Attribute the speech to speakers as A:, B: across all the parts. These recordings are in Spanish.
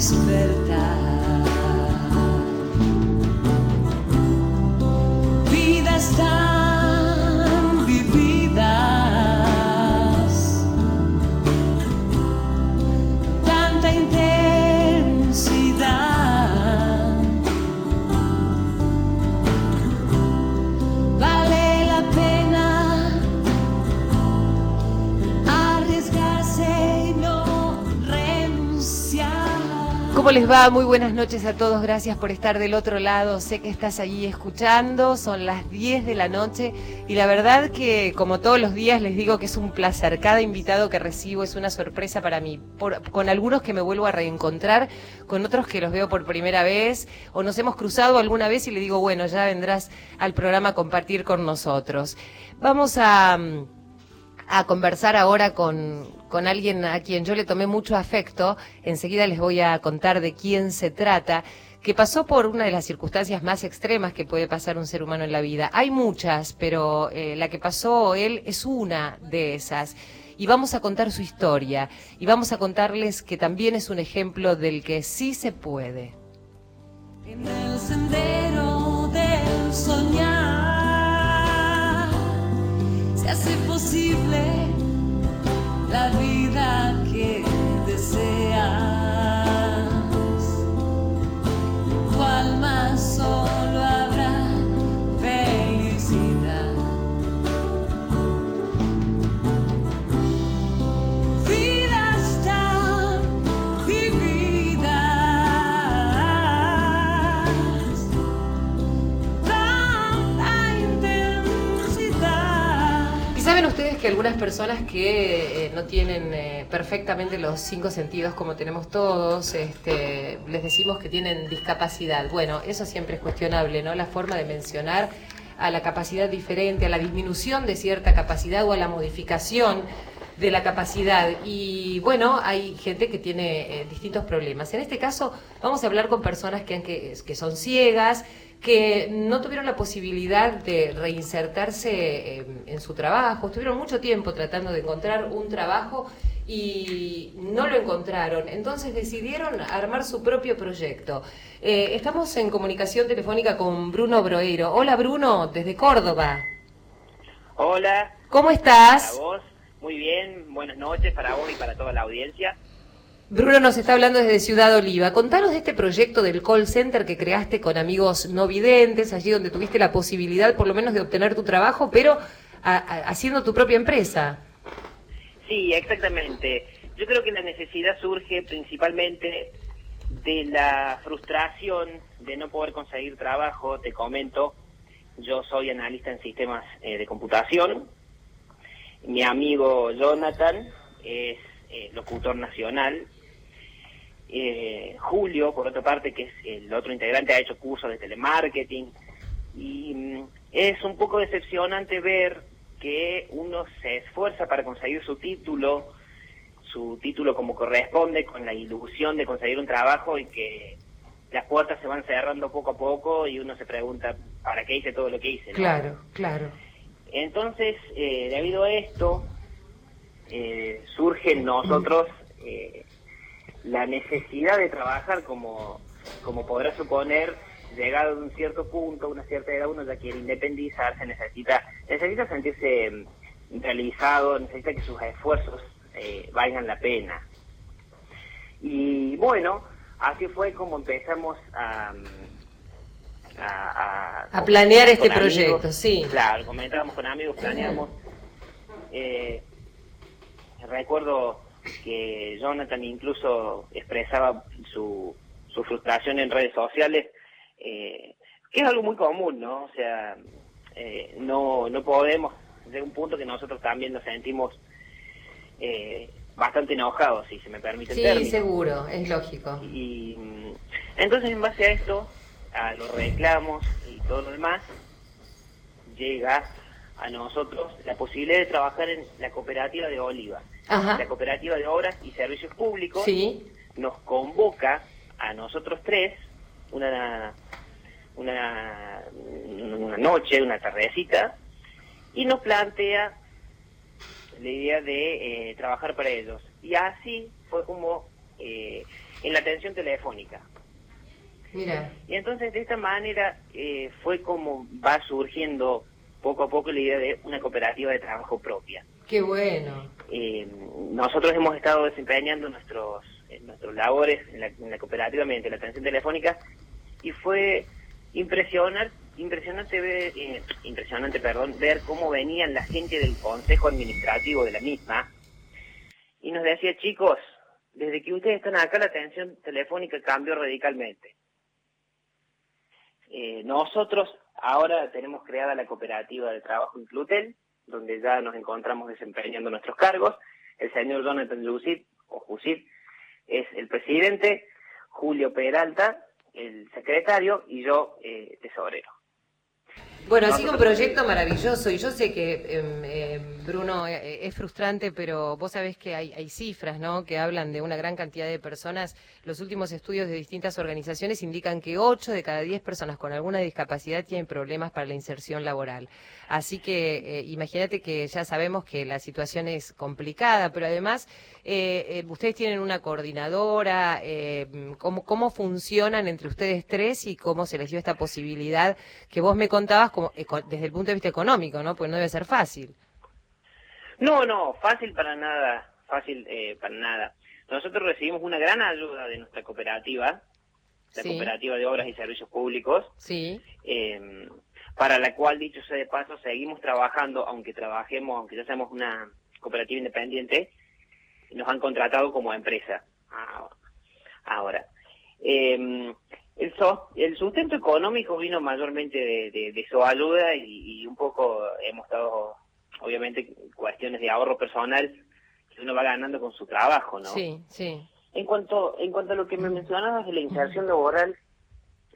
A: Al
B: ¿Cómo les va? Muy buenas noches a todos. Gracias por estar del otro lado. Sé que estás allí escuchando. Son las 10 de la noche y la verdad que como todos los días les digo que es un placer. Cada invitado que recibo es una sorpresa para mí. Con algunos que me vuelvo a reencontrar, con otros que los veo por primera vez o nos hemos cruzado alguna vez y le digo, bueno, ya vendrás al programa a compartir con nosotros. Vamos a... a conversar ahora con, con alguien a quien yo le tomé mucho afecto. Enseguida les voy a contar de quién se trata, que pasó por una de las circunstancias más extremas que puede pasar un ser humano en la vida. Hay muchas, pero eh, la que pasó él es una de esas. Y vamos a contar su historia. Y vamos a contarles que también es un ejemplo del que sí se puede.
A: Hace posible la vida que
B: algunas personas que eh, no tienen eh, perfectamente los cinco sentidos como tenemos todos, este, les decimos que tienen discapacidad? Bueno, eso siempre es cuestionable, ¿no? La forma de mencionar a la capacidad diferente, a la disminución de cierta capacidad o a la modificación de la capacidad. Y bueno, hay gente que tiene eh, distintos problemas. En este caso, vamos a hablar con personas que, han- que, que son ciegas, que no tuvieron la posibilidad de reinsertarse eh, en su trabajo, estuvieron mucho tiempo tratando de encontrar un trabajo y no lo encontraron. Entonces decidieron armar su propio proyecto. Eh, estamos en comunicación telefónica con Bruno Broero. Hola Bruno, desde Córdoba.
C: Hola,
B: ¿Cómo estás?
C: vos, muy bien, buenas noches para vos y para toda la audiencia.
B: Bruno nos está hablando desde Ciudad Oliva. Contanos de este proyecto del call center que creaste con amigos no videntes, allí donde tuviste la posibilidad por lo menos de obtener tu trabajo, pero a- a- haciendo tu propia empresa.
C: Sí, exactamente. Yo creo que la necesidad surge principalmente de la frustración de no poder conseguir trabajo. Te comento, yo soy analista en sistemas eh, de computación. Mi amigo Jonathan es eh, locutor nacional. Eh, Julio, por otra parte, que es el otro integrante, ha hecho cursos de telemarketing. Y mm, es un poco decepcionante ver que uno se esfuerza para conseguir su título, su título como corresponde, con la ilusión de conseguir un trabajo y que las puertas se van cerrando poco a poco y uno se pregunta, ¿para qué hice todo lo que hice?
B: Claro, claro.
C: Entonces, eh, debido a esto, eh, surge en nosotros eh, la necesidad de trabajar como, como podrá suponer llegado a un cierto punto, una cierta edad, uno ya quiere independizarse, necesita, necesita sentirse mm, realizado, necesita que sus esfuerzos eh, valgan la pena. Y bueno, así fue como empezamos a... A, a-
B: A planear este
C: amigos.
B: proyecto, sí.
C: Claro, comentábamos con amigos, planeamos. Eh, recuerdo que Jonathan incluso expresaba su, su frustración en redes sociales, eh, que es algo muy común, ¿no? O sea, eh, no, no podemos, de un punto que nosotros también nos sentimos eh, bastante enojados, si se me permite el
B: Sí,
C: término.
B: seguro, es lógico.
C: Y entonces en base a esto, a los reclamos y todo lo demás, llega a nosotros la posibilidad de trabajar en la cooperativa de Oliva.
B: Ajá.
C: La cooperativa de obras y servicios públicos
B: Sí,
C: nos convoca a nosotros tres una, una, una noche, una tardecita, y nos plantea la idea de eh, trabajar para ellos. Y así fue como eh, en la atención telefónica.
B: Mira.
C: Y entonces de esta manera eh, fue como va surgiendo poco a poco la idea de una cooperativa de trabajo propia.
B: Qué bueno.
C: Eh, nosotros hemos estado desempeñando nuestros eh, nuestros labores en la, en la cooperativa mediante la atención telefónica y fue impresionante impresionante ver eh, impresionante perdón ver cómo venían la gente del consejo administrativo de la misma y nos decía chicos desde que ustedes están acá la atención telefónica cambió radicalmente eh, nosotros ahora tenemos creada la cooperativa de trabajo Inclutel, donde ya nos encontramos desempeñando nuestros cargos. El señor Jonathan Lucid, o Jusid, es el presidente, Julio Peralta, el secretario, y yo, eh, tesorero.
B: Bueno, ha sido un proyecto maravilloso y yo sé que, em, em, Bruno, eh, es frustrante, pero vos sabés que hay, hay cifras, ¿no? Que hablan de una gran cantidad de personas. Los últimos estudios de distintas organizaciones indican que 8 de cada 10 personas con alguna discapacidad tienen problemas para la inserción laboral. Así que eh, imagínate que ya sabemos que la situación es complicada, pero además eh, eh, ustedes tienen una coordinadora, eh, ¿cómo, ¿cómo funcionan entre ustedes tres y cómo se les dio esta posibilidad que vos me contabas como, desde el punto de vista económico, ¿no? Pues no debe ser fácil.
C: No, no, fácil para nada, fácil eh, para nada. Nosotros recibimos una gran ayuda de nuestra cooperativa, la
B: Sí.
C: cooperativa de obras y servicios públicos,
B: Sí,
C: eh, para la cual, dicho sea de paso, seguimos trabajando, aunque trabajemos, aunque ya seamos una cooperativa independiente, nos han contratado como empresa ah, ahora. Eh, el, so- el sustento económico vino mayormente de, de- de su ayuda y, y un poco hemos estado, obviamente, cuestiones de ahorro personal que uno va ganando con su trabajo, ¿no?
B: sí, sí.
C: En cuanto, en cuanto a lo que me mencionabas de la inserción laboral,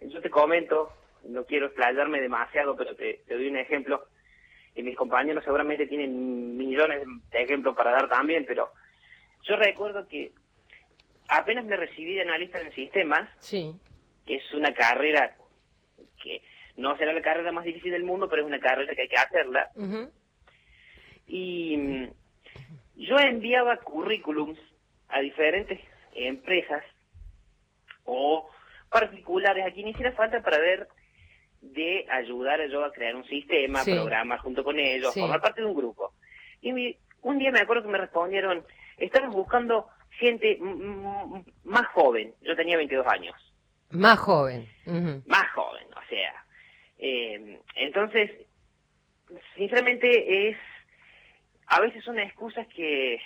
C: yo te comento, no quiero explayarme demasiado, pero te, te doy un ejemplo. Y mis compañeros seguramente tienen millones de ejemplos para dar también, pero yo recuerdo que apenas me recibí de analista en sistemas,
B: Sí,
C: que es una carrera que no será la carrera más difícil del mundo, pero es una carrera que hay que hacerla. y mm, yo enviaba currículums a diferentes empresas o particulares a quien hiciera falta para ver de ayudar a yo a crear un sistema,
B: Sí.
C: programar junto con ellos,
B: Sí.
C: formar parte de un grupo. Y mi- un día me acuerdo que me respondieron, estamos buscando gente más joven, yo tenía 22 años,
B: más joven.
C: más joven, o sea. eh, entonces, sinceramente es, a veces son excusas que,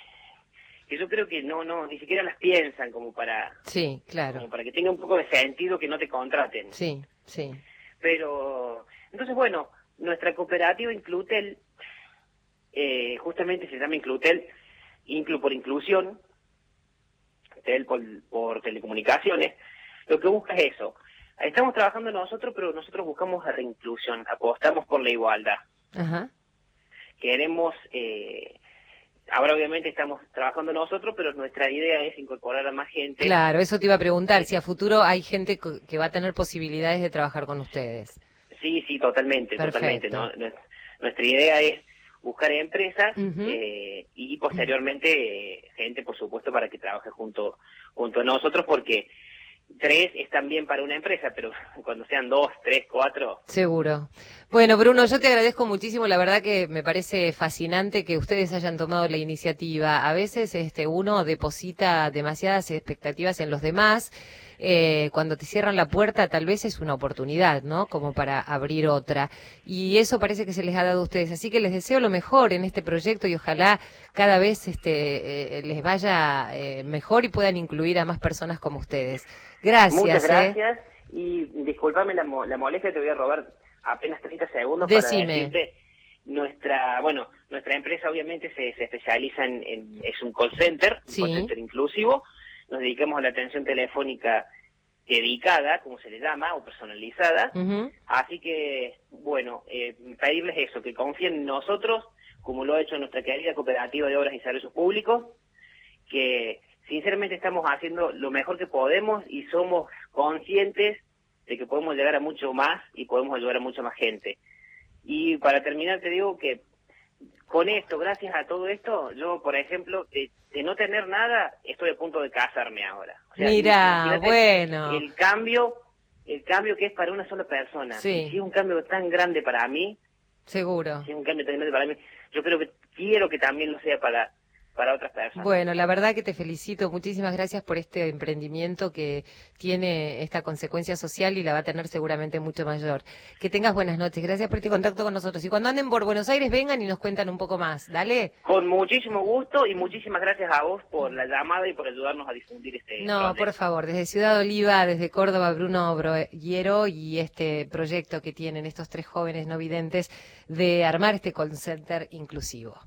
C: que yo creo que no, no, ni siquiera las piensan como para,
B: Sí,
C: como
B: claro.
C: para que tenga un poco de sentido que no te contraten.
B: Sí, sí.
C: Pero, entonces bueno, nuestra cooperativa Inclutel, eh, justamente se llama Inclutel, Inclu por inclusión, Tel por, por telecomunicaciones, lo que busca es eso. Estamos trabajando nosotros, pero nosotros buscamos la reinclusión, apostamos por la igualdad.
B: Ajá.
C: Queremos, eh, ahora obviamente estamos trabajando nosotros, pero nuestra idea es incorporar a más gente.
B: Claro, eso te iba a preguntar, si a futuro hay gente que va a tener posibilidades de trabajar con ustedes.
C: Sí, sí, totalmente,
B: Perfecto.
C: totalmente. ¿no? Nues- Nuestra idea es buscar empresas eh, y posteriormente eh, gente, por supuesto, para que trabaje junto junto a nosotros, porque tres es también para una empresa, pero cuando sean dos, tres, cuatro,
B: Seguro. Bueno, Bruno, yo te agradezco muchísimo. La verdad que me parece fascinante que ustedes hayan tomado la iniciativa. A veces este, uno deposita demasiadas expectativas en los demás. Eh, cuando te cierran la puerta, tal vez es una oportunidad, ¿no? Como para abrir otra. Y eso parece que se les ha dado a ustedes. Así que les deseo lo mejor en este proyecto y ojalá cada vez este, eh, les vaya eh, mejor y puedan incluir a más personas como ustedes. Gracias.
C: Muchas
B: ¿eh?
C: gracias y discúlpame la, mo- la molestia, te voy a robar apenas 30 segundos
B: Decime.
C: para decirte nuestra, bueno, nuestra empresa obviamente se, se especializa en, en- es un call center,
B: Sí.
C: un call center inclusivo, nos dedicamos a la atención telefónica dedicada, como se le llama, o personalizada, así que, bueno, eh, pedirles eso, que confíen en nosotros, como lo ha hecho nuestra querida cooperativa de obras y servicios públicos, que sinceramente estamos haciendo lo mejor que podemos y somos conscientes de que podemos llegar a mucho más y podemos ayudar a mucha más gente. Y para terminar te digo que con esto, gracias a todo esto, yo, por ejemplo, de, de no tener nada, estoy a punto de casarme ahora. O sea,
B: Mira, bueno.
C: El cambio, el cambio que es para una sola persona.
B: Sí.
C: Si es un cambio tan grande para mí,
B: Seguro.
C: si es un cambio tan grande para mí, yo creo que quiero que también lo sea para, para otras personas.
B: Bueno, la verdad que te felicito. Muchísimas gracias por este emprendimiento que tiene esta consecuencia social y la va a tener seguramente mucho mayor. Que tengas buenas noches. Gracias por este contacto con nosotros. Y cuando anden por Buenos Aires, vengan y nos cuentan un poco más. Dale.
C: Con muchísimo gusto y muchísimas gracias a vos por la llamada y por ayudarnos a difundir este
B: No,
C: proyecto.
B: por favor, desde Ciudad Oliva, desde Córdoba, Bruno Broguero y este proyecto que tienen estos tres jóvenes no videntes de armar este call center inclusivo.